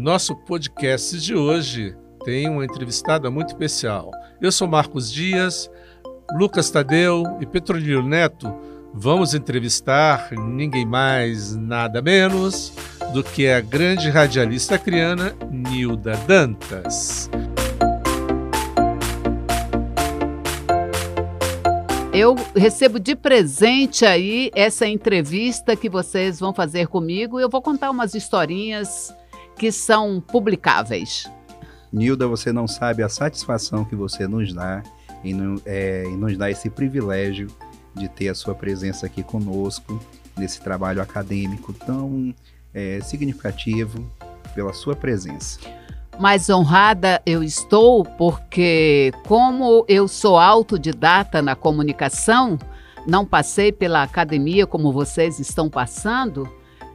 Nosso podcast de hoje tem uma entrevistada muito especial. Eu sou Marcos Dias, Lucas Tadeu e Petrolio Neto. Vamos entrevistar ninguém mais, nada menos do que a grande radialista criana Nilda Dantas. Eu recebo de presente aí essa entrevista que vocês vão fazer comigo. Eu vou contar umas historinhas que são publicáveis. Nilda, você não sabe a satisfação que você nos dá em, é, nos dar esse privilégio de ter a sua presença aqui conosco nesse trabalho acadêmico tão é, significativo pela sua presença mais honrada eu estou porque, como eu sou autodidata na comunicação, não passei pela academia como vocês estão passando,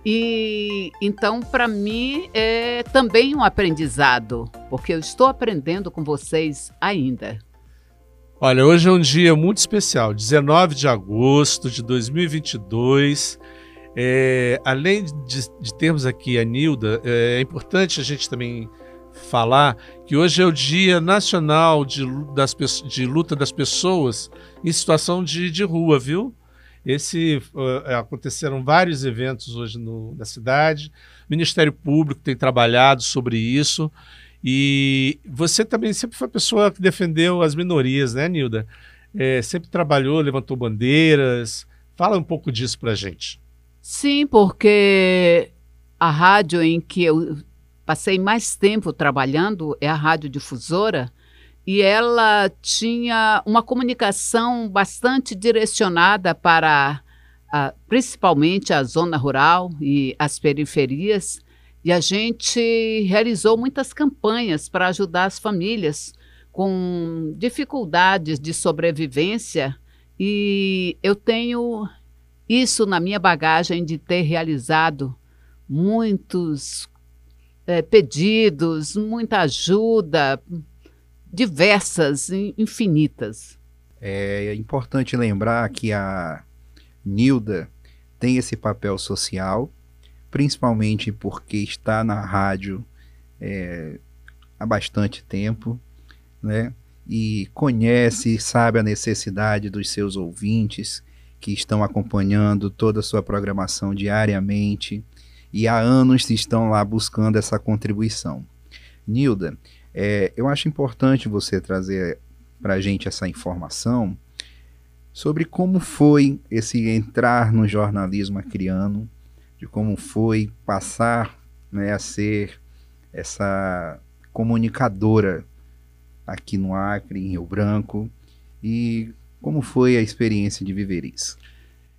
e então para mim é também um aprendizado, porque eu estou aprendendo com vocês ainda. Olha, hoje é um dia muito especial, 19 de agosto de 2022. É, além de, de, termos aqui a Nilda, é, é importante a gente também falar que hoje é o Dia Nacional de, das, de Luta das Pessoas em Situação de, de Rua, viu? Esse uh, aconteceram vários eventos hoje no, na cidade. O Ministério Público tem trabalhado sobre isso. E você também sempre foi a pessoa que defendeu as minorias, né, Nilda? É, sempre trabalhou, levantou bandeiras. Fala um pouco disso para gente. Sim, porque a rádio em que eu passei mais tempo trabalhando é a radiodifusora e ela tinha uma comunicação bastante direcionada para a, principalmente a zona rural e as periferias. E a gente realizou muitas campanhas para ajudar as famílias com dificuldades de sobrevivência. E eu tenho isso na minha bagagem de ter realizado muitos é, pedidos, muita ajuda, diversas, infinitas. É importante lembrar que a Nilda tem esse papel social, principalmente porque está na rádio é, há bastante tempo, né? E conhece, sabe a necessidade dos seus ouvintes que estão acompanhando toda a sua programação diariamente e há anos estão lá buscando essa contribuição. Nilda, é, eu acho importante você trazer para a gente essa informação sobre como foi esse entrar no jornalismo acriano, de como foi passar né, a ser essa comunicadora aqui no Acre, em Rio Branco, e como foi a experiência de viver isso?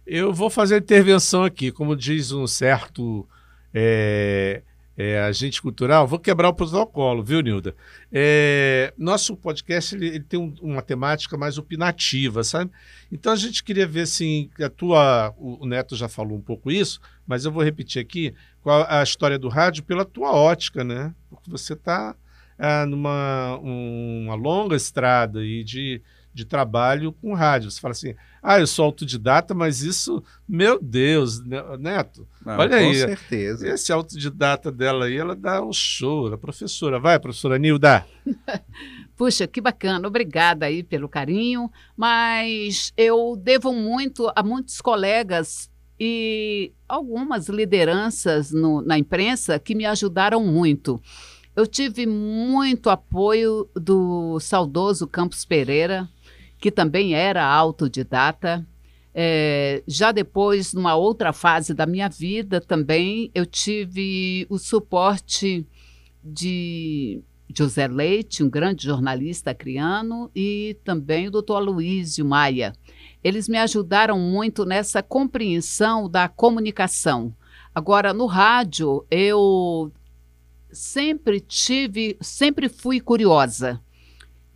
Eu vou fazer a intervenção aqui, como diz um certo é, é, agente cultural, vou quebrar o protocolo, viu, Nilda? É, nosso podcast ele, ele tem um, uma temática mais opinativa, sabe? Então a gente queria ver assim, a tua, o Neto já falou um pouco isso, mas eu vou repetir aqui qual a história do rádio pela tua ótica, né? Porque você está ah, numa uma longa estrada e de de trabalho com rádio. Você fala assim, ah, eu sou autodidata, mas isso, meu Deus, né, Neto, Não, olha com aí. Com certeza. Esse autodidata dela aí, ela dá um show, a professora. Vai, professora Nilda. Puxa, que bacana, obrigada aí pelo carinho, mas eu devo muito a muitos colegas e algumas lideranças no, na imprensa que me ajudaram muito. Eu tive muito apoio do saudoso Campos Pereira, que também era autodidata. É, já depois, numa outra fase da minha vida, também eu tive o suporte de José Leite, um grande jornalista acriano, e também o doutor Aloysio Maia. Eles me ajudaram muito nessa compreensão da comunicação. Agora, no rádio, eu sempre tive, sempre fui curiosa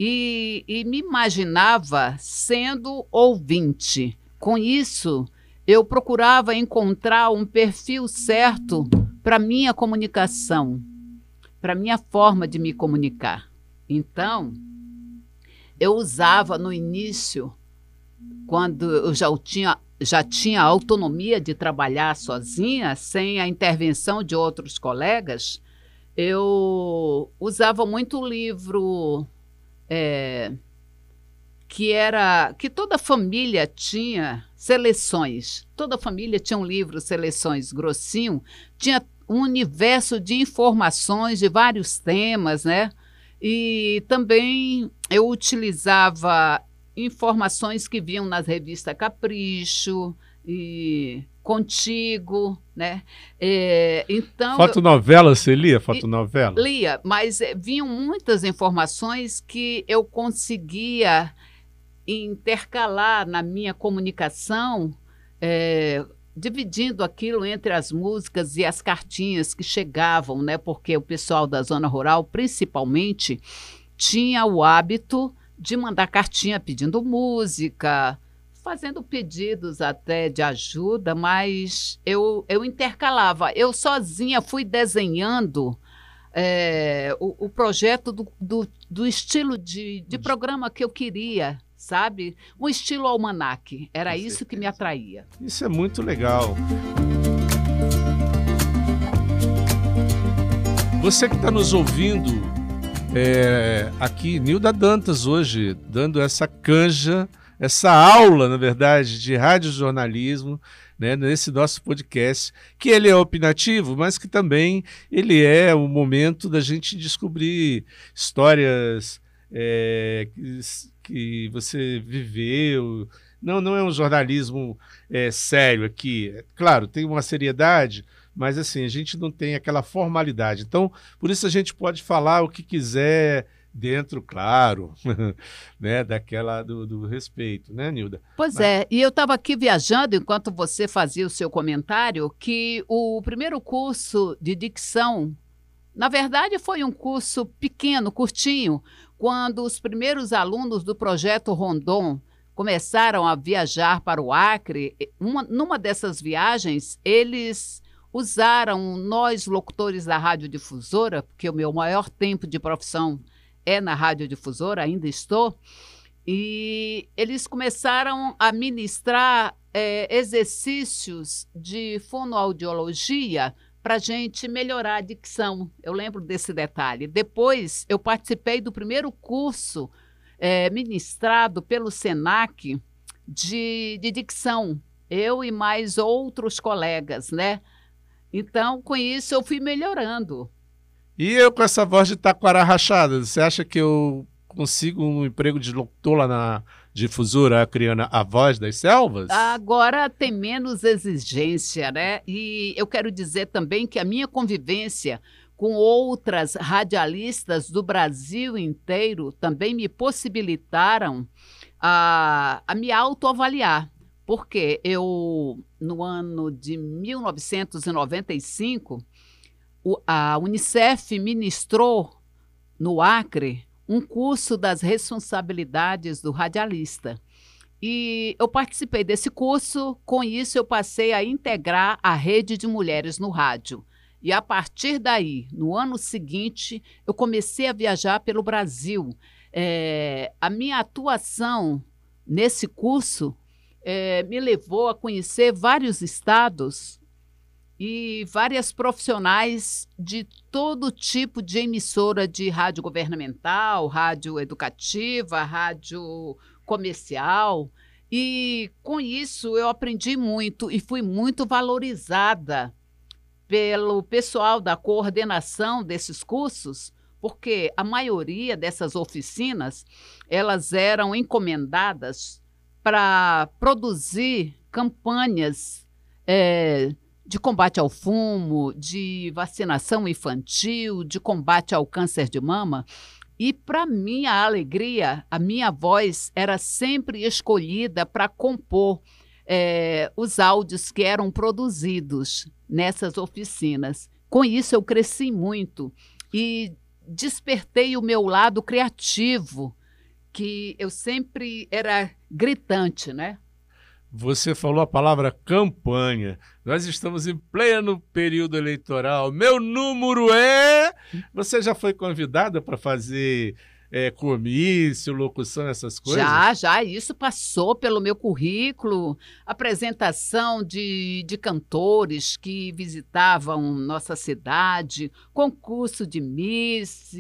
e, e me imaginava sendo ouvinte. Com isso, eu procurava encontrar um perfil certo para minha comunicação, para minha forma de me comunicar. Então, eu usava no início, quando eu já tinha, já tinha autonomia de trabalhar sozinha, sem a intervenção de outros colegas, eu usava muito o livro é, que era que toda família tinha seleções. Toda família tinha um livro seleções grossinho, tinha um universo de informações de vários temas, né? E também eu utilizava informações que vinham nas revistas Capricho e Contigo, né? É, então fotonovela você lia fotonovela? Lia, mas é, vinham muitas informações que eu conseguia intercalar na minha comunicação, é, dividindo aquilo entre as músicas e as cartinhas que chegavam, né? Porque o pessoal da zona rural, principalmente, tinha o hábito de mandar cartinha pedindo música, fazendo pedidos até de ajuda, mas eu, eu intercalava. Eu sozinha fui desenhando é, o, o, projeto do, do, do estilo de, de programa que eu queria, sabe? Um estilo almanac. Era isso que me atraía. Isso é muito legal. Você que está nos ouvindo é, aqui, Nilda Dantas, hoje, dando essa canja essa aula, na verdade, de radiojornalismo, né, nesse nosso podcast, que ele é opinativo, mas que também ele é o momento da gente descobrir histórias é, que, que, você viveu. Não, não é um jornalismo é, sério aqui. Claro, tem uma seriedade, mas assim, a gente não tem aquela formalidade. Então, por isso a gente pode falar o que quiser dentro, claro, né, daquela do, do, respeito, né, Nilda? Pois Mas... é, e eu estava aqui viajando enquanto você fazia o seu comentário que o primeiro curso de dicção, na verdade, foi um curso pequeno, curtinho, quando os primeiros alunos do projeto Rondon começaram a viajar para o Acre. Uma, numa dessas viagens, eles usaram nós locutores da radiodifusora, porque o meu maior tempo de profissão é na radiodifusora, ainda estou, e eles começaram a ministrar é, exercícios de fonoaudiologia para a gente melhorar a dicção. Eu lembro desse detalhe. Depois, eu participei do primeiro curso é, ministrado pelo SENAC de, de dicção, eu e mais outros colegas, né? Então, com isso, eu fui melhorando. E eu com essa voz de taquara rachada, você acha que eu consigo um emprego de locutor lá na difusora criando a voz das selvas? Agora tem menos exigência, né? E eu quero dizer também que a minha convivência com outras radialistas do Brasil inteiro também me possibilitaram a, a me autoavaliar. Porque eu, no ano de 1995, o, a Unicef ministrou no Acre um curso das responsabilidades do radialista. E eu participei desse curso, com isso eu passei a integrar a rede de mulheres no rádio. E a partir daí, no ano seguinte, eu comecei a viajar pelo Brasil. É, a minha atuação nesse curso é, me levou a conhecer vários estados e várias profissionais de todo tipo de emissora de rádio governamental, rádio educativa, rádio comercial. E com isso eu aprendi muito e fui muito valorizada pelo pessoal da coordenação desses cursos, porque a maioria dessas oficinas elas eram encomendadas para produzir campanhas é, de combate ao fumo, de vacinação infantil, de combate ao câncer de mama. E, para minha alegria, a minha voz era sempre escolhida para compor é, os áudios que eram produzidos nessas oficinas. Com isso, eu cresci muito e despertei o meu lado criativo, que eu sempre era gritante, né? Você falou a palavra campanha. Nós estamos em pleno período eleitoral. Meu número é. Você já foi convidada para fazer é, comício, locução, essas coisas? Já, já. Isso passou pelo meu currículo. Apresentação de, de cantores que visitavam nossa cidade, concurso de Miss,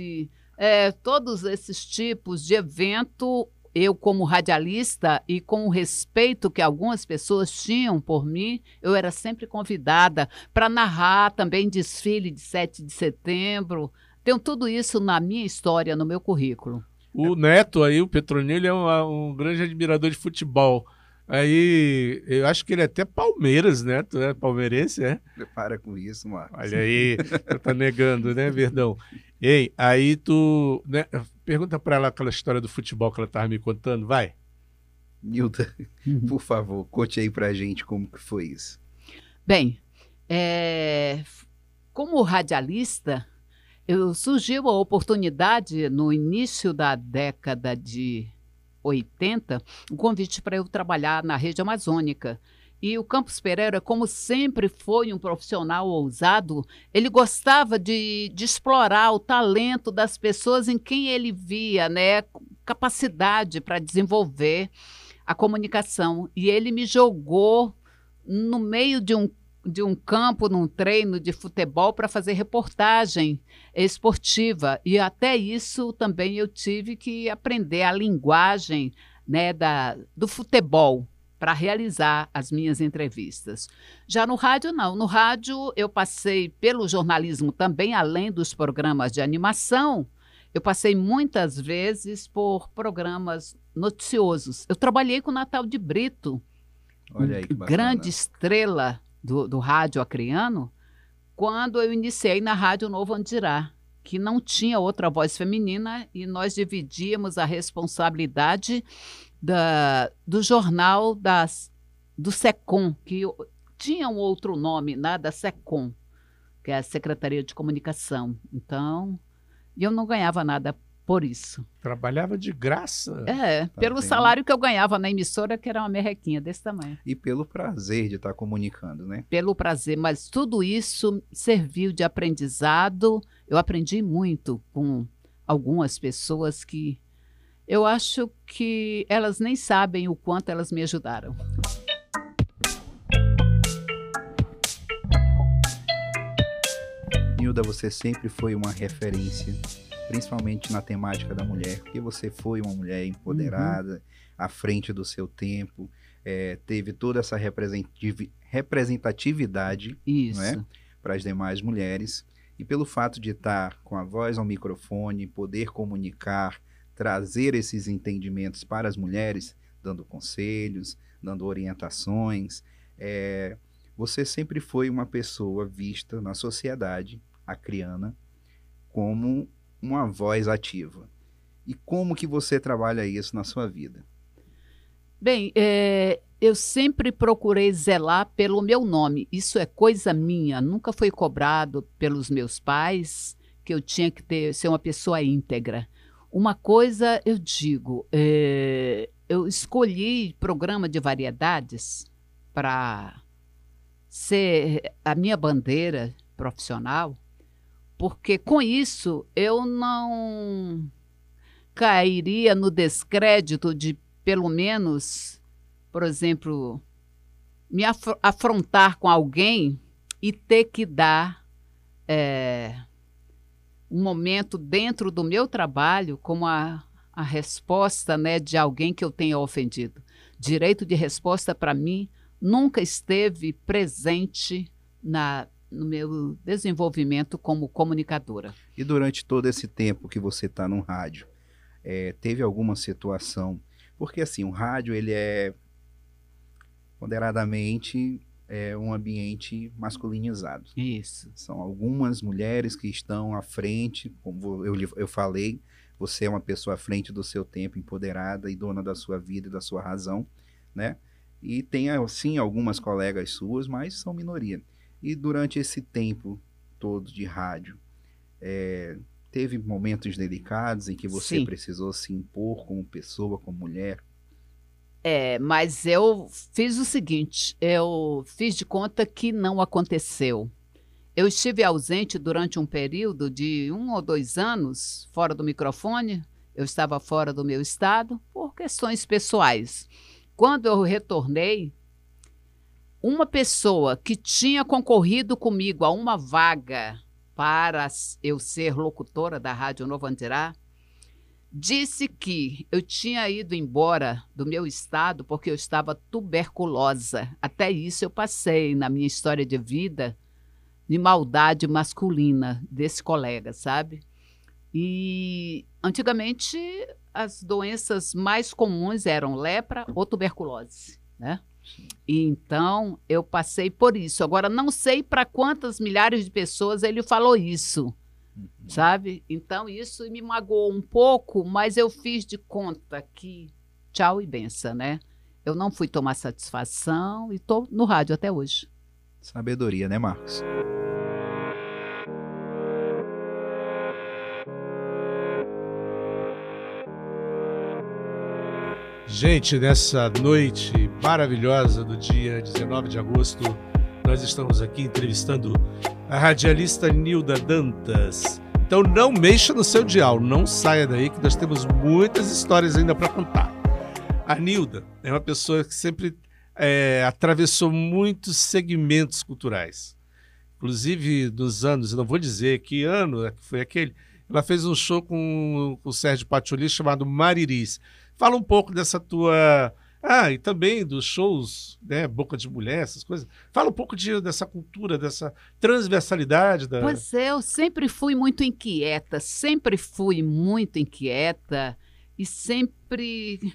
é, todos esses tipos de evento eu, como radialista e com o respeito que algumas pessoas tinham por mim, eu era sempre convidada para narrar também desfile de 7 de setembro. Tenho tudo isso na minha história, no meu currículo. O Neto aí, o Petronilho, é um, um grande admirador de futebol. Aí, eu acho que ele é até Palmeiras, né? Tu é palmeirense, é? Para com isso, Marcos. Olha aí, tá negando, né, Verdão? Ei, aí tu. Né, pergunta para ela aquela história do futebol que ela tava me contando, vai. Nilda, uhum. por favor, conte aí pra gente como que foi isso. Bem, é, como radialista, eu, surgiu a oportunidade no início da década de 80, um convite para eu trabalhar na rede amazônica. E o Campos Pereira, como sempre foi um profissional ousado, ele gostava de, de explorar o talento das pessoas em quem ele via né, capacidade para desenvolver a comunicação. E ele me jogou no meio de um de um campo num treino de futebol para fazer reportagem esportiva. E até isso também eu tive que aprender a linguagem né, da, do futebol para realizar as minhas entrevistas. Já no rádio, não. No rádio, eu passei pelo jornalismo também, além dos programas de animação. Eu passei muitas vezes por programas noticiosos. Eu trabalhei com o Natal de Brito, aí, grande estrela do, do rádio acriano, quando eu iniciei na Rádio Novo Andirá, que não tinha outra voz feminina e nós dividíamos a responsabilidade da, do jornal das, do SECOM, que tinha um outro nome, né, da SECOM, que é a Secretaria de Comunicação. Então, eu não ganhava nada por isso. Trabalhava de graça. É, tá pelo salário que eu ganhava na emissora, que era uma merrequinha desse tamanho. E pelo prazer de estar comunicando, né? Pelo prazer, mas tudo isso serviu de aprendizado. Eu aprendi muito com algumas pessoas que eu acho que elas nem sabem o quanto elas me ajudaram. Nilda, você sempre foi uma referência principalmente na temática da mulher, porque você foi uma mulher empoderada, uhum. à frente do seu tempo, é, teve toda essa representatividade é, para as demais mulheres. E pelo fato de estar com a voz ao microfone, poder comunicar, trazer esses entendimentos para as mulheres, dando conselhos, dando orientações, é, você sempre foi uma pessoa vista na sociedade acriana como uma voz ativa. E como que você trabalha isso na sua vida? Bem, é, eu sempre procurei zelar pelo meu nome. Isso é coisa minha. Nunca foi cobrado pelos meus pais que eu tinha que ter, ser uma pessoa íntegra. Uma coisa eu digo, é, eu escolhi programa de variedades para ser a minha bandeira profissional porque com isso eu não cairia no descrédito de, pelo menos, por exemplo, me af afrontar com alguém e ter que dar é, um momento dentro do meu trabalho como a, a resposta né, de alguém que eu tenha ofendido. Direito de resposta, para mim, nunca esteve presente na no meu desenvolvimento como comunicadora. E durante todo esse tempo que você está no rádio, é, teve alguma situação? Porque assim, o rádio ele é moderadamente é um ambiente masculinizado. Isso. São algumas mulheres que estão à frente, como eu, eu falei, você é uma pessoa à frente do seu tempo, empoderada e dona da sua vida e da sua razão, né? E tem, sim, algumas colegas suas, mas são minoria. E durante esse tempo todo de rádio, é, teve momentos delicados em que você Sim. precisou se impor como pessoa, como mulher? É, mas eu fiz o seguinte: eu fiz de conta que não aconteceu. Eu estive ausente durante um período de um ou dois anos fora do microfone Eu estava fora do meu estado por questões pessoais. Quando eu retornei, uma pessoa que tinha concorrido comigo a uma vaga para eu ser locutora da Rádio Novo Andirá, disse que eu tinha ido embora do meu estado porque eu estava tuberculosa. Até isso eu passei na minha história de vida de maldade masculina desse colega, sabe? E antigamente as doenças mais comuns eram lepra ou tuberculose, né? E então eu passei por isso. Agora não sei para quantas milhares de pessoas ele falou isso, uhum. sabe? Então isso me magoou um pouco, mas eu fiz de conta que tchau e benção, né? Eu não fui tomar satisfação e estou no rádio até hoje. Sabedoria, né, Marcos? Gente, nessa noite maravilhosa do dia 19 de agosto, nós estamos aqui entrevistando a radialista Nilda Dantas. Então não mexa no seu dial, não saia daí que nós temos muitas histórias ainda para contar. A Nilda é uma pessoa que sempre é, atravessou muitos segmentos culturais. Inclusive, nos anos, não vou dizer que ano foi aquele, ela fez um show com, com o Sérgio Patioli chamado Mariris. Fala um pouco dessa tua. Ah, e também dos shows, né? Boca de Mulher, essas coisas. Fala um pouco de, dessa cultura, dessa transversalidade. Da... Pois é, eu sempre fui muito inquieta, sempre fui muito inquieta e sempre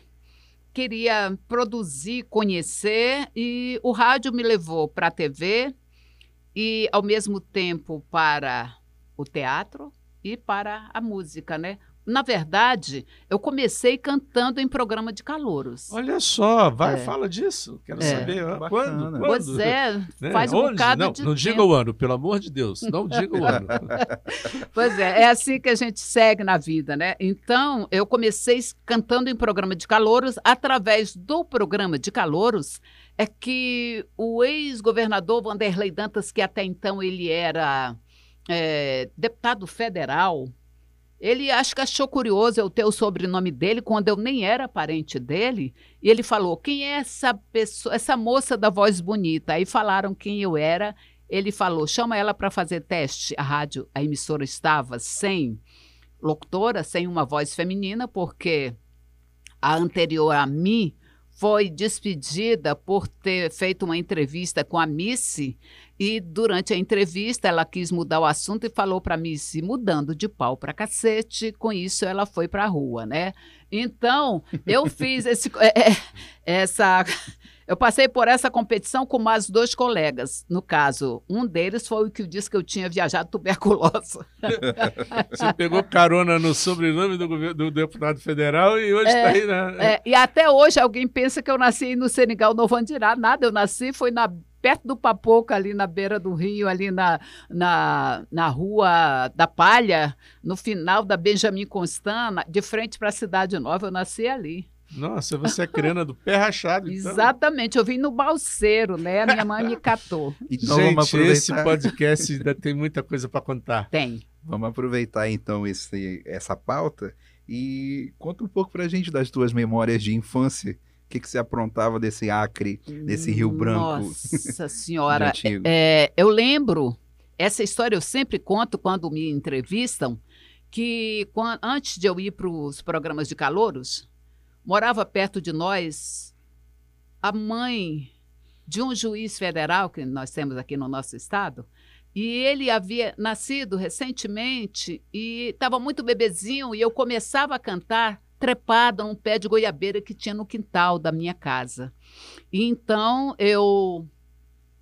queria produzir, conhecer, e o rádio me levou para a TV e, ao mesmo tempo, para o teatro e para a música, né? Na verdade, eu comecei cantando em programa de calouros. Olha só, vai, é. fala disso. Quero é. saber quando, quando. Pois é, né? faz um Onde? bocado não, de Não tempo. diga o ano, pelo amor de Deus. Não diga o ano. pois é, é assim que a gente segue na vida, né? Então, eu comecei cantando em programa de calouros. Através do programa de calouros, é que o ex-governador Vanderlei Dantas, que até então ele era é, deputado federal, ele acho que achou curioso eu ter o sobrenome dele quando eu nem era parente dele. E ele falou: quem é essa pessoa, essa moça da voz bonita? Aí falaram quem eu era. Ele falou: chama ela para fazer teste. A rádio, a emissora estava sem locutora, sem uma voz feminina, porque a anterior a mim foi despedida por ter feito uma entrevista com a Missy e durante a entrevista ela quis mudar o assunto e falou para Missy mudando de pau para cacete. Com isso ela foi para a rua, né? Então eu fiz esse, é, é, essa eu passei por essa competição com mais dois colegas. No caso, um deles foi o que disse que eu tinha viajado tuberculosa. Você pegou carona no sobrenome do, do deputado federal e hoje está é, aí, né? É, e até hoje alguém pensa que eu nasci no Senegal Novo Andirá. Nada, eu nasci, foi na perto do Papoca, ali na beira do rio, ali na, na, na Rua da Palha, no final da Benjamin Constant, de frente para a Cidade Nova. Eu nasci ali. Nossa, você é crena do pé rachado. Então. Exatamente, eu vim no balseiro, né? A minha mãe me catou. Então, Gente, vamos aproveitar... esse podcast ainda tem muita coisa para contar. Tem. Vamos aproveitar então esse, essa pauta e conta um pouco para a gente das tuas memórias de infância. O que, que você aprontava desse Acre, desse Rio Branco? Nossa Senhora, é, eu lembro, essa história eu sempre conto quando me entrevistam, que quando, antes de eu ir para os programas de calouros, morava perto de nós a mãe de um juiz federal que nós temos aqui no nosso estado. E ele havia nascido recentemente e estava muito bebezinho e eu começava a cantar trepada num pé de goiabeira que tinha no quintal da minha casa. E então eu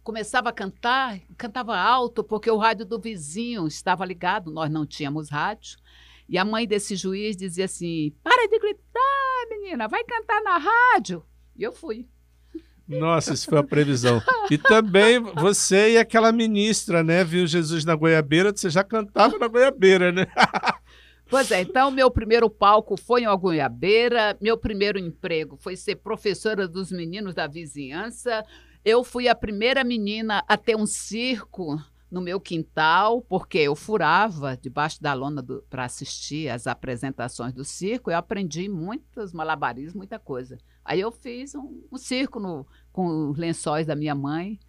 começava a cantar, cantava alto porque o rádio do vizinho estava ligado, nós não tínhamos rádio. E a mãe desse juiz dizia assim: "Para de gritar, menina, vai cantar na rádio. E eu fui. Nossa, isso foi a previsão. E também você e aquela ministra, né? Viu Jesus na goiabeira, você já cantava na goiabeira, né? Pois é, então meu primeiro palco foi em Goiabeira, meu primeiro emprego foi ser professora dos meninos da vizinhança. Eu fui a primeira menina a ter um circo no meu quintal, porque eu furava debaixo da lona para assistir as apresentações do circo. Eu aprendi muitos malabarismos, muita coisa. Aí eu fiz um, um circo no, com os lençóis da minha mãe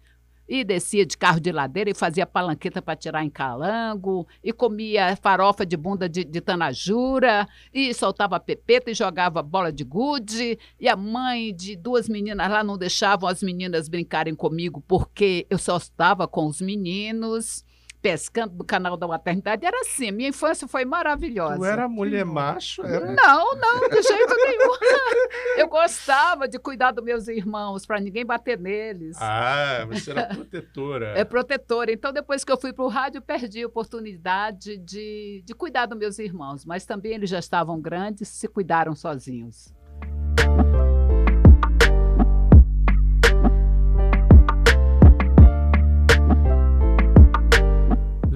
e descia de carro de ladeira e fazia palanqueta para tirar em calango, e comia farofa de bunda de, de tanajura, e soltava pepeta e jogava bola de gude, e a mãe de duas meninas lá não deixavam as meninas brincarem comigo porque eu só estava com os meninos pescando no canal da maternidade. Era assim, minha infância foi maravilhosa. Tu era mulher macho? Era... Não, não, de jeito nenhum. Eu gostava de cuidar dos meus irmãos, para ninguém bater neles. Ah, você era protetora. É protetora. Então, depois que eu fui para o rádio, perdi a oportunidade de, de cuidar dos meus irmãos. Mas também eles já estavam grandes, se cuidaram sozinhos.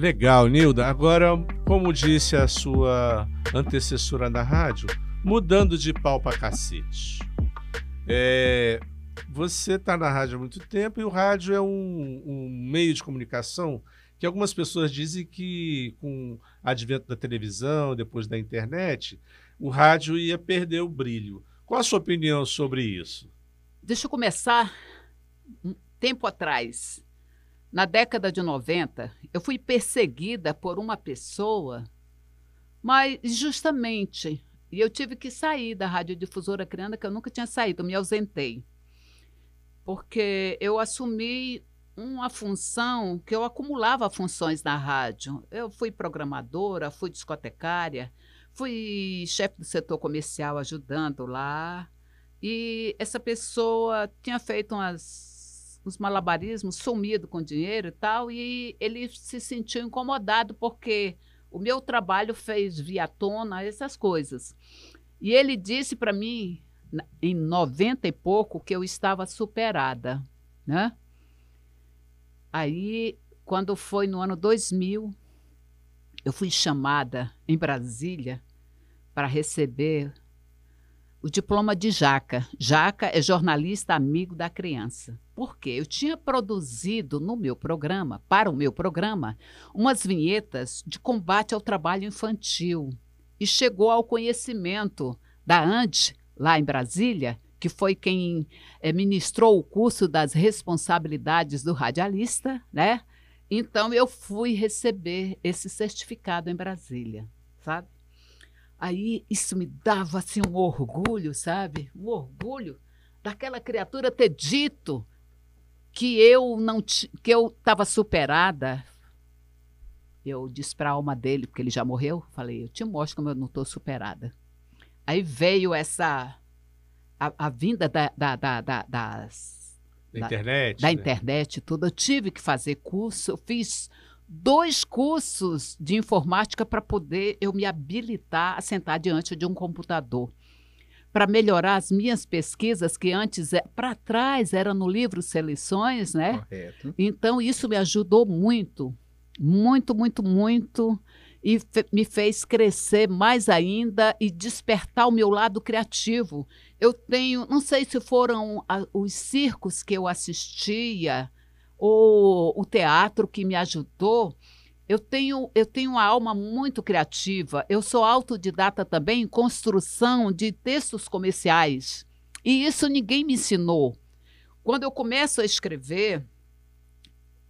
Legal, Nilda. Agora, como disse a sua antecessora na rádio, mudando de pau para cacete. É, você está na rádio há muito tempo e o rádio é um, um, meio de comunicação que algumas pessoas dizem que com o advento da televisão, depois da internet, o rádio ia perder o brilho. Qual a sua opinião sobre isso? Deixa eu começar um tempo atrás. Na década de 90, eu fui perseguida por uma pessoa, mas justamente, e eu tive que sair da radiodifusora criana, que eu nunca tinha saído, me ausentei. Porque eu assumi uma função que eu acumulava funções na rádio. Eu fui programadora, fui discotecária, fui chefe do setor comercial ajudando lá. E essa pessoa tinha feito umas os malabarismos, sumido com dinheiro e tal, e ele se sentiu incomodado porque o meu trabalho fez via tona essas coisas. E ele disse para mim, em 90 e pouco, que eu estava superada, né? Aí, quando foi no ano 2000, eu fui chamada em Brasília para receber o diploma de Jaca. Jaca é jornalista amigo da criança. Porque eu tinha produzido no meu programa, para o meu programa, umas vinhetas de combate ao trabalho infantil. E chegou ao conhecimento da ANDE, lá em Brasília, que foi quem é, ministrou o curso das responsabilidades do radialista, né? Então eu fui receber esse certificado em Brasília, sabe? Aí isso me dava assim um orgulho, sabe? Um orgulho daquela criatura ter dito que eu não que eu estava superada. Eu disse para a alma dele, porque ele já morreu, falei, eu te mostro como eu não estou superada. Aí veio essa a, a vinda da, da, da, da das da internet, da né? internet tudo. Eu tive que fazer curso, eu fiz dois cursos de informática para poder eu me habilitar a sentar diante de um computador. Para melhorar as minhas pesquisas, que antes, é, para trás, era no livro Seleções, né? Correto. Então, isso me ajudou muito, muito, muito, muito, e fe me fez crescer mais ainda e despertar o meu lado criativo. Eu tenho, não sei se foram a, os circos que eu assistia, ou o teatro que me ajudou. Eu tenho, eu tenho uma alma muito criativa. Eu sou autodidata também em construção de textos comerciais. E isso ninguém me ensinou. Quando eu começo a escrever,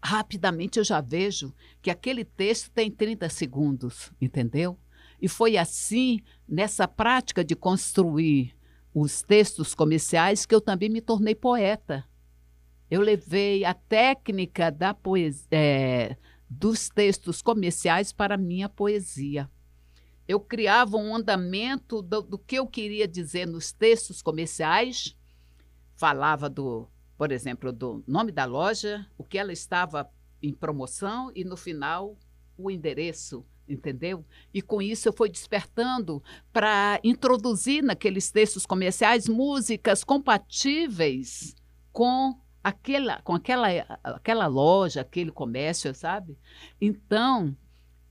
rapidamente eu já vejo que aquele texto tem 30 segundos, entendeu? E foi assim, nessa prática de construir os textos comerciais, que eu também me tornei poeta. Eu levei a técnica da poesia, é, dos textos comerciais para a minha poesia. Eu criava um andamento do, do que eu queria dizer nos textos comerciais, falava do, por exemplo, do nome da loja, o que ela estava em promoção e no final o endereço, entendeu? E com isso eu fui despertando para introduzir naqueles textos comerciais músicas compatíveis com aquela, com aquela, aquela loja, aquele comércio, sabe? Então,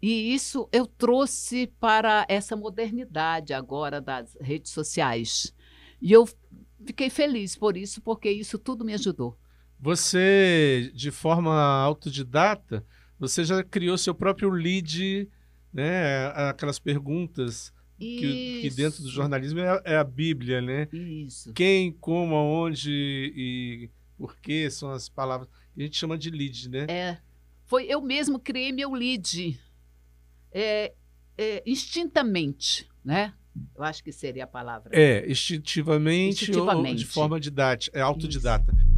e isso eu trouxe para essa modernidade agora das redes sociais. E eu fiquei feliz por isso, porque isso tudo me ajudou. Você, de forma autodidata, você já criou seu próprio lead, né? Aquelas perguntas que, que, dentro do jornalismo é, é, a Bíblia, né? Isso. Quem, como, aonde e por que são as palavras que a gente chama de lead, né? É. Foi eu mesmo criei meu lead é, é, instintamente, né? Eu acho que seria a palavra. É, instintivamente, instintivamente. ou de forma didática, é autodidata. Isso.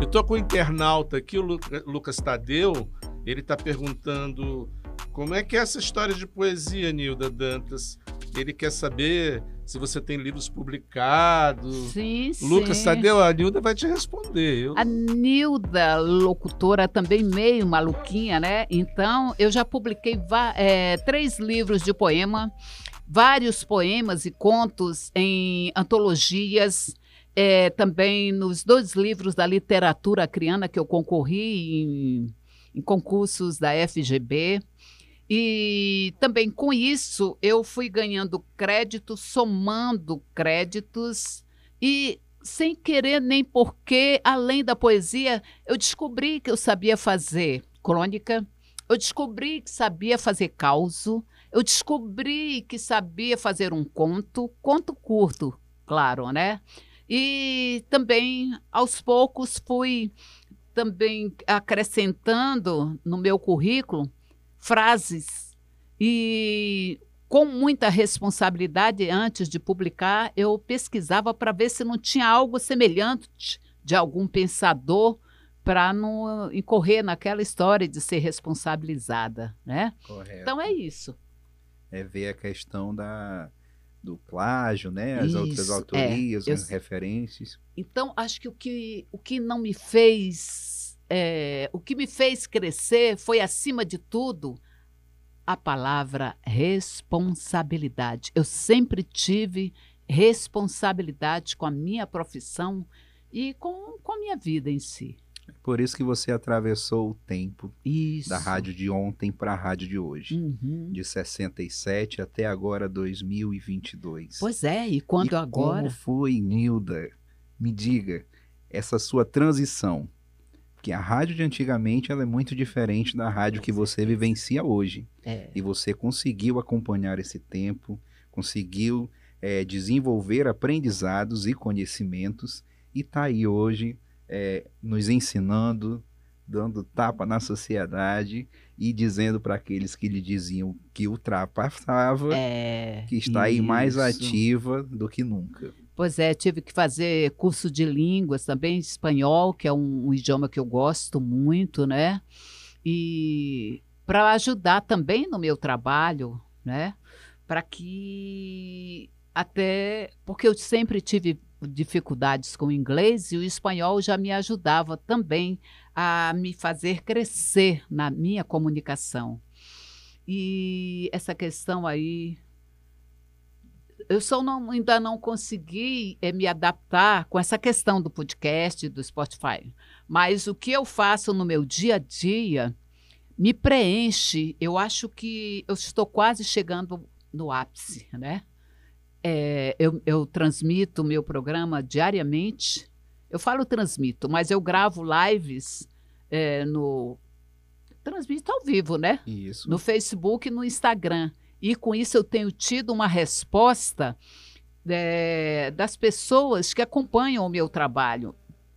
Eu tô com o internauta aqui, o Lucas Tadeu, ele está perguntando como é que é essa história de poesia, Nilda Dantas. Ele quer saber se você tem livros publicados. Sim, Lucas sim. Tadeu, a Nilda vai te responder. Eu... A Nilda, locutora, também meio maluquinha, né? Então, eu já publiquei é, três livros de poema, vários poemas e contos em antologias é, também nos dois livros da literatura acriana que eu concorri em, em concursos da FGB. E também com isso eu fui ganhando crédito, somando créditos e sem querer nem porque, além da poesia, eu descobri que eu sabia fazer crônica, eu descobri que sabia fazer causo, eu descobri que sabia fazer um conto, conto curto, claro, né? E também, aos poucos, fui também acrescentando no meu currículo frases e com muita responsabilidade antes de publicar, eu pesquisava para ver se não tinha algo semelhante de algum pensador para não incorrer naquela história de ser responsabilizada, né? Correto. Então é isso. É ver a questão da do plágio, né? As Isso, outras autorias, é, as referências. Então, acho que o que, o que não me fez. É, o que me fez crescer foi, acima de tudo, a palavra responsabilidade. Eu sempre tive responsabilidade com a minha profissão e com, com a minha vida em si. Por isso que você atravessou o tempo isso. da rádio de ontem para a rádio de hoje. Uhum. De 67 até agora 2022. Pois é, e quando e agora. Como foi, Nilda? Me diga, essa sua transição. Porque a rádio de antigamente ela é muito diferente da rádio que você vivencia hoje. É. E você conseguiu acompanhar esse tempo, conseguiu é, desenvolver aprendizados e conhecimentos, e está aí hoje é, nos ensinando, dando tapa na sociedade e dizendo para aqueles que lhe diziam que ultrapassava, é, que está isso. aí mais ativa do que nunca. Pois é, tive que fazer curso de línguas também, espanhol, que é um, um idioma que eu gosto muito, né? E para ajudar também no meu trabalho, né? Para que até porque eu sempre tive dificuldades com o inglês e o espanhol já me ajudava também a me fazer crescer na minha comunicação. E essa questão aí. Eu só não, ainda não consegui é, me adaptar com essa questão do podcast, do Spotify. Mas o que eu faço no meu dia a dia me preenche. Eu acho que eu estou quase chegando no ápice, né? É, eu, eu transmito o meu programa diariamente. Eu falo transmito, mas eu gravo lives é, no. Transmito ao vivo, né? Isso. No Facebook e no Instagram. E com isso eu tenho tido uma resposta é, das pessoas que acompanham o meu trabalho.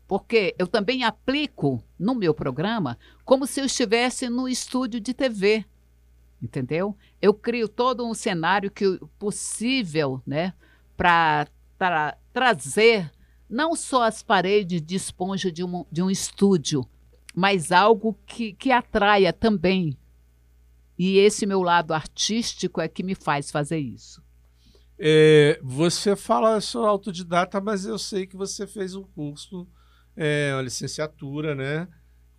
Porque eu também aplico no meu programa como se eu estivesse no estúdio de TV entendeu? Eu crio todo um cenário que possível, né, para tra trazer não só as paredes de esponja de um, de um estúdio, mas algo que, que atraia também. E esse meu lado artístico é que me faz fazer isso. É, você fala sou autodidata, mas eu sei que você fez um curso, é, uma licenciatura, né?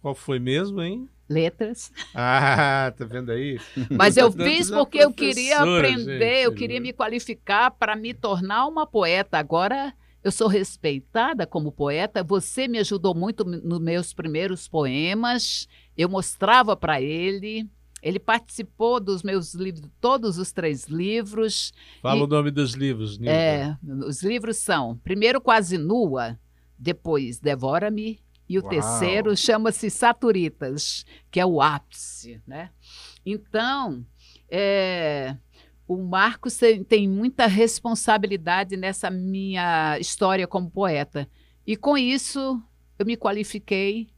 Qual foi mesmo, hein? letras. Ah, tá vendo aí? Mas eu fiz porque eu queria aprender, gente, eu queria me qualificar para me tornar uma poeta. Agora eu sou respeitada como poeta. Você me ajudou muito nos meus primeiros poemas. Eu mostrava para ele Ele participou dos meus livros, todos os três livros. Fala e, o nome dos livros, Nilda. É, os livros são, primeiro, Quase Nua, depois, Devora-me, e o Uau. terceiro chama-se Saturitas, que é o ápice, né? Então, é, o Marcos tem, tem muita responsabilidade nessa minha história como poeta. E com isso, eu me qualifiquei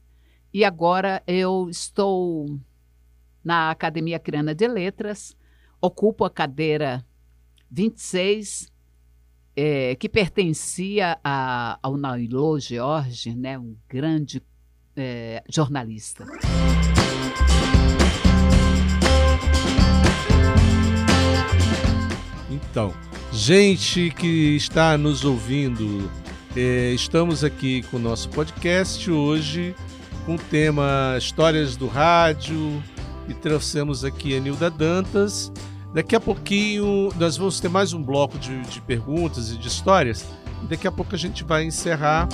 e agora eu estou na Academia Criana de Letras, ocupo a cadeira 26, é, que pertencia a, ao Nailô George, né, um grande é, jornalista. Então, gente que está nos ouvindo, é, estamos aqui com o nosso podcast hoje com o tema Histórias do Rádio e trouxemos aqui a Nilda Dantas. Daqui a pouquinho nós vamos ter mais um bloco de, de perguntas e de histórias. Daqui a pouco a gente vai encerrar.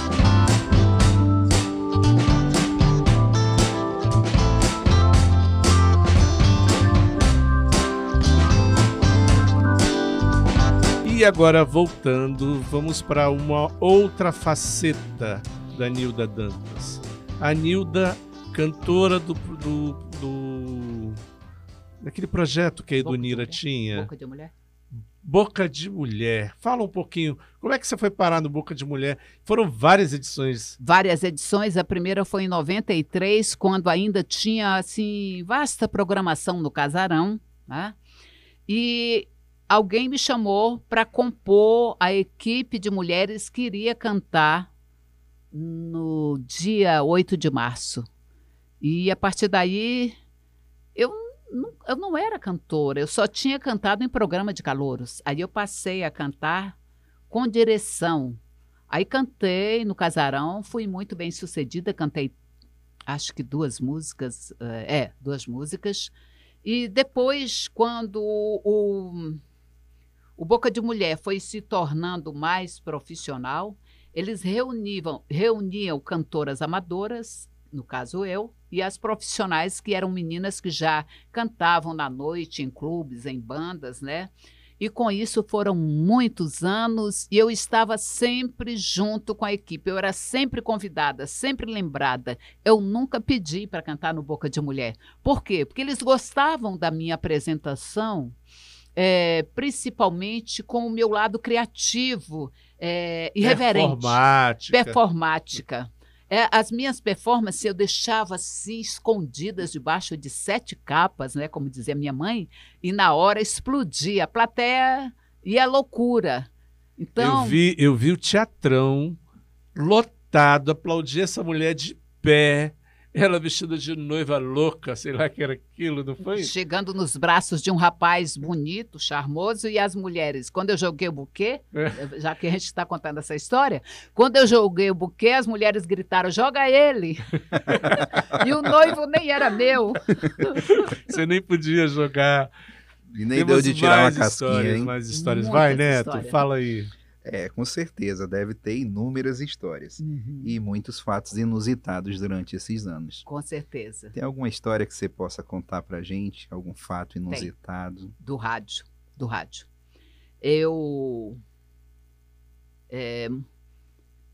E agora, voltando, vamos para uma outra faceta da Nilda Dantas. A Nilda, cantora do, do, do daquele projeto que a Edunira tinha. Boca de Mulher? Boca de Mulher. Fala um pouquinho, como é que você foi parar no Boca de Mulher? Foram várias edições. Várias edições. A primeira foi em 93, quando ainda tinha assim vasta programação no Casarão, né? E alguém me chamou para compor a equipe de mulheres que iria cantar no dia 8 de março. E a partir daí, eu não, eu não era cantora, eu só tinha cantado em programa de calouros. Aí eu passei a cantar com direção. Aí cantei no casarão, fui muito bem sucedida, cantei acho que duas músicas, é, duas músicas. E depois, quando o, o Boca de Mulher foi se tornando mais profissional. Eles reuniam, reuniam cantoras amadoras, no caso eu, e as profissionais que eram meninas que já cantavam na noite, em clubes, em bandas, né? E com isso foram muitos anos e eu estava sempre junto com a equipe. Eu era sempre convidada, sempre lembrada. Eu nunca pedi para cantar no Boca de Mulher. Por quê? Porque eles gostavam da minha apresentação é, principalmente com o meu lado criativo, é, irreverente. Performática. Performática. É, as minhas performances eu deixava assim escondidas debaixo de sete capas, né, como dizia minha mãe, e na hora explodia. A plateia ia loucura. Então, eu vi, eu vi o teatrão lotado, aplaudir essa mulher de pé ela vestida de noiva louca, sei lá que era aquilo, não foi? Chegando nos braços de um rapaz bonito, charmoso, e as mulheres. Quando eu joguei o buquê, é. já que a gente está contando essa história, quando eu joguei o buquê, as mulheres gritaram: joga ele! e o noivo nem era meu. Você nem podia jogar. E nem Temos deu de tirar uma casquinha, histórias, hein? Mais histórias. Muitas Vai, Neto, histórias. fala aí. É, com certeza, deve ter inúmeras histórias uhum. e muitos fatos inusitados durante esses anos. Com certeza. Tem alguma história que você possa contar pra gente? Algum fato inusitado? Tem. Do rádio, do rádio. Eu... É,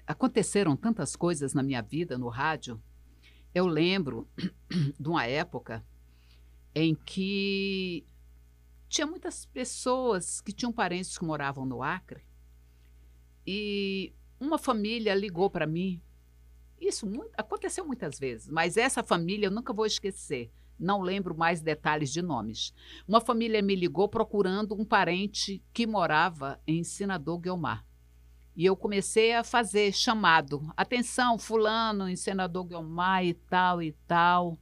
aconteceram tantas coisas na minha vida no rádio. Eu lembro de uma época em que tinha muitas pessoas que tinham parentes que moravam no Acre e uma família ligou para mim. Isso muito, aconteceu muitas vezes, mas essa família eu nunca vou esquecer. Não lembro mais detalhes de nomes. Uma família me ligou procurando um parente que morava em Senador Guilmar. E eu comecei a fazer chamado. Atenção, fulano, em Senador Guilmar e tal e tal.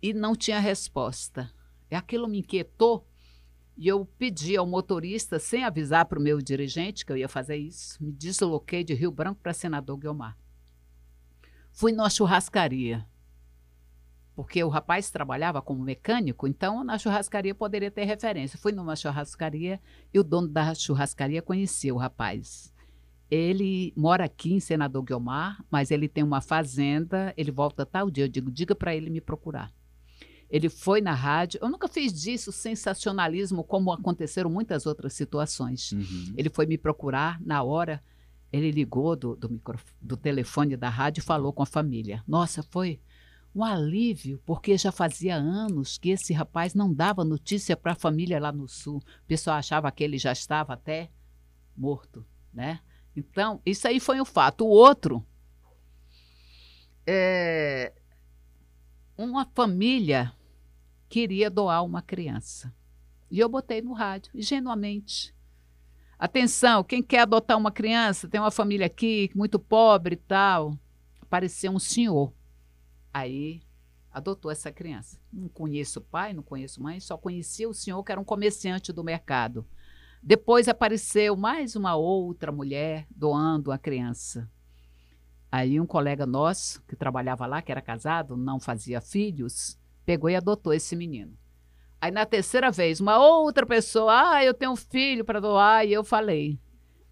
E não tinha resposta. Aquilo me inquietou e eu pedi ao motorista, sem avisar para o meu dirigente que eu ia fazer isso, me desloquei de Rio Branco para Senador Guilmar. Fui numa churrascaria, porque o rapaz trabalhava como mecânico, então na churrascaria poderia ter referência. Fui numa churrascaria e o dono da churrascaria conhecia o rapaz. Ele mora aqui em Senador Guilmar, mas ele tem uma fazenda, ele volta tal dia. Eu digo, diga para ele me procurar. Ele foi na rádio. Eu nunca fiz disso sensacionalismo, como aconteceram muitas outras situações. Uhum. Ele foi me procurar na hora. Ele ligou do, do, do telefone da rádio e falou com a família. Nossa, foi um alívio, porque já fazia anos que esse rapaz não dava notícia para a família lá no sul. O pessoal achava que ele já estava até morto, né? Então, isso aí foi um fato. O outro é uma família queria doar uma criança. E eu botei no rádio, ingenuamente. Atenção, quem quer adotar uma criança, tem uma família aqui muito pobre e tal. Apareceu um senhor. Aí adotou essa criança. Não conheço o pai, não conheço mãe, só conhecia o senhor que era um comerciante do mercado. Depois apareceu mais uma outra mulher doando a criança. Aí um colega nosso, que trabalhava lá, que era casado, não fazia filhos, pegou e adotou esse menino. Aí na terceira vez, uma outra pessoa, ah, eu tenho um filho para doar, e eu falei.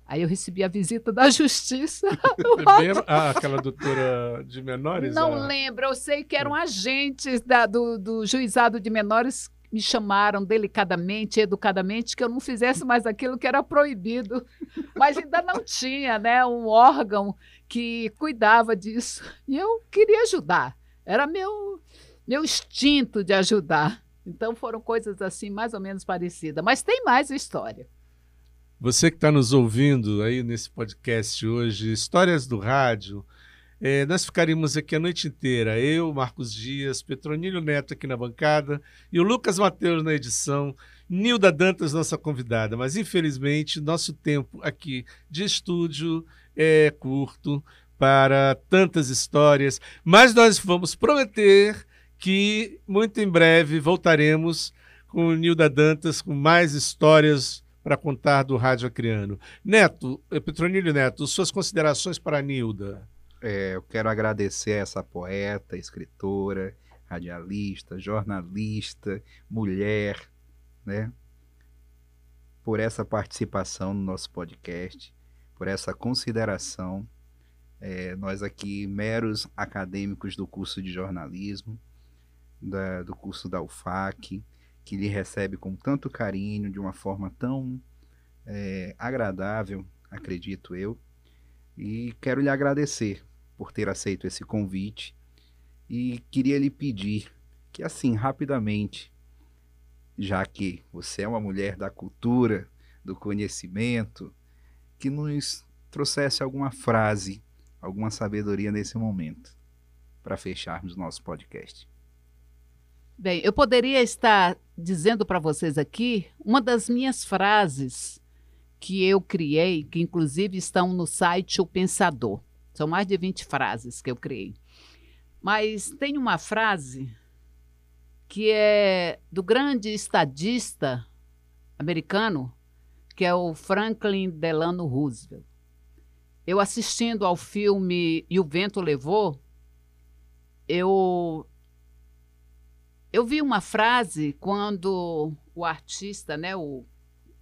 Aí eu recebi a visita da justiça. Primeiro, ah, aquela doutora de menores? Não a... lembro, eu sei que eram agentes da, do, do juizado de menores me chamaram delicadamente, educadamente, que eu não fizesse mais aquilo que era proibido. Mas ainda não tinha né, um órgão que cuidava disso. E eu queria ajudar. Era meu, meu instinto de ajudar. Então foram coisas assim, mais ou menos parecidas. Mas tem mais história. Você que está nos ouvindo aí nesse podcast hoje, Histórias do Rádio, é, nós ficaríamos aqui a noite inteira. Eu, Marcos Dias, Petronílio Neto aqui na bancada e o Lucas Mateus na edição. Nilda Dantas, nossa convidada. Mas, infelizmente, nosso tempo aqui de estúdio é curto para tantas histórias. Mas nós vamos prometer que muito em breve voltaremos com o Nilda Dantas com mais histórias para contar do Rádio Acriano. Neto, Petronílio Neto, suas considerações para a Nilda. É, eu quero agradecer a essa poeta, escritora, radialista, jornalista, mulher, né? Por essa participação no nosso podcast, por essa consideração. É, nós aqui, meros acadêmicos do curso de jornalismo, da, do curso da UFAC, que lhe recebe com tanto carinho, de uma forma tão é, agradável, acredito eu. E quero lhe agradecer por ter aceito esse convite e queria lhe pedir que, assim, rapidamente, já que você é uma mulher da cultura, do conhecimento, que nos trouxesse alguma frase, alguma sabedoria nesse momento, para fecharmos nosso podcast. Bem, eu poderia estar dizendo para vocês aqui uma das minhas frases que eu criei, que inclusive estão no site O Pensador. São mais de 20 frases que eu criei. Mas tem uma frase que é do grande estadista americano, que é o Franklin Delano Roosevelt. Eu assistindo ao filme E o Vento Levou, eu eu vi uma frase quando o artista, né, o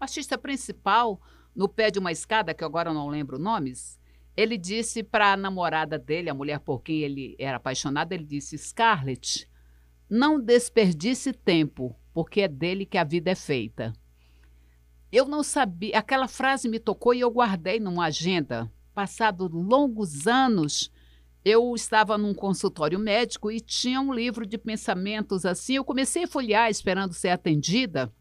artista principal, no pé de uma escada, que agora eu não lembro nomes, ele disse para a namorada dele, a mulher por quem ele era apaixonado, ele disse: Scarlett, não desperdice tempo, porque é dele que a vida é feita. Eu não sabia, aquela frase me tocou e eu guardei numa agenda. Passado longos anos, eu estava num consultório médico e tinha um livro de pensamentos assim. Eu comecei a folhear esperando ser atendida.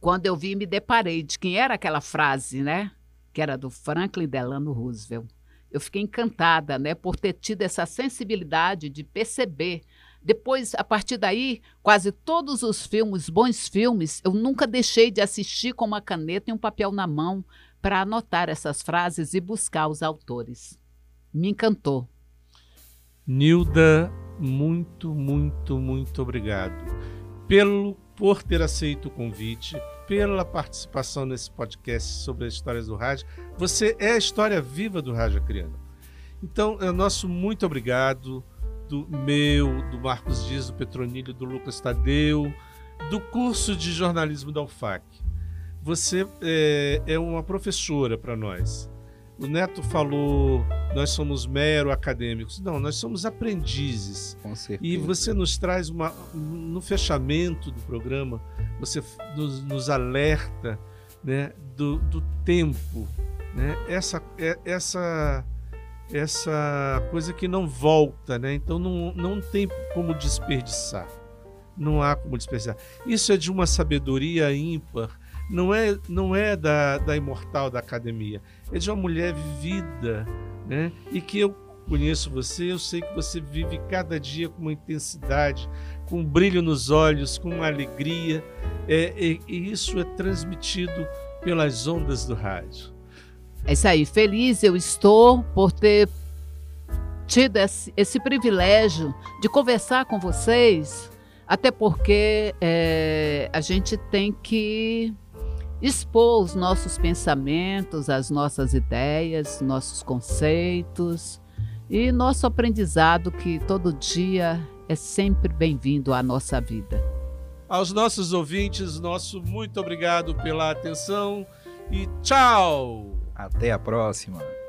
Quando eu vi, me deparei de quem era aquela frase, né? Que era do Franklin Delano Roosevelt. Eu fiquei encantada, né, por ter tido essa sensibilidade de perceber. Depois, a partir daí, quase todos os filmes, bons filmes, eu nunca deixei de assistir com uma caneta e um papel na mão para anotar essas frases e buscar os autores me encantou. Nilda, muito, muito, muito obrigado pelo por ter aceito o convite, pela participação nesse podcast sobre as histórias do rádio. Você é a história viva do Rádio Acriano. Então, é nosso muito obrigado do meu, do Marcos Dias, do Petronilho, do Lucas Tadeu, do curso de jornalismo da UFAC. Você é, é uma professora para nós. O Neto falou nós somos mero acadêmicos. Não, nós somos aprendizes. Com certeza. E você nos traz uma. No fechamento do programa, você nos, nos alerta né, do, do tempo. Né? Essa, é, essa, essa coisa que não volta, né? então não, não tem como desperdiçar. Não há como desperdiçar. Isso é de uma sabedoria ímpar. Não é, não é da, da imortal da academia, é de uma mulher vivida, né? E que eu conheço você, eu sei que você vive cada dia com uma intensidade, com um brilho nos olhos, com uma alegria, é, e, e isso é transmitido pelas ondas do rádio. É isso aí, feliz eu estou por ter tido esse, esse privilégio de conversar com vocês, até porque é, a gente tem que expor os nossos pensamentos, as nossas ideias, nossos conceitos e nosso aprendizado que todo dia é sempre bem-vindo à nossa vida. Aos nossos ouvintes, nosso muito obrigado pela atenção e tchau! Até a próxima!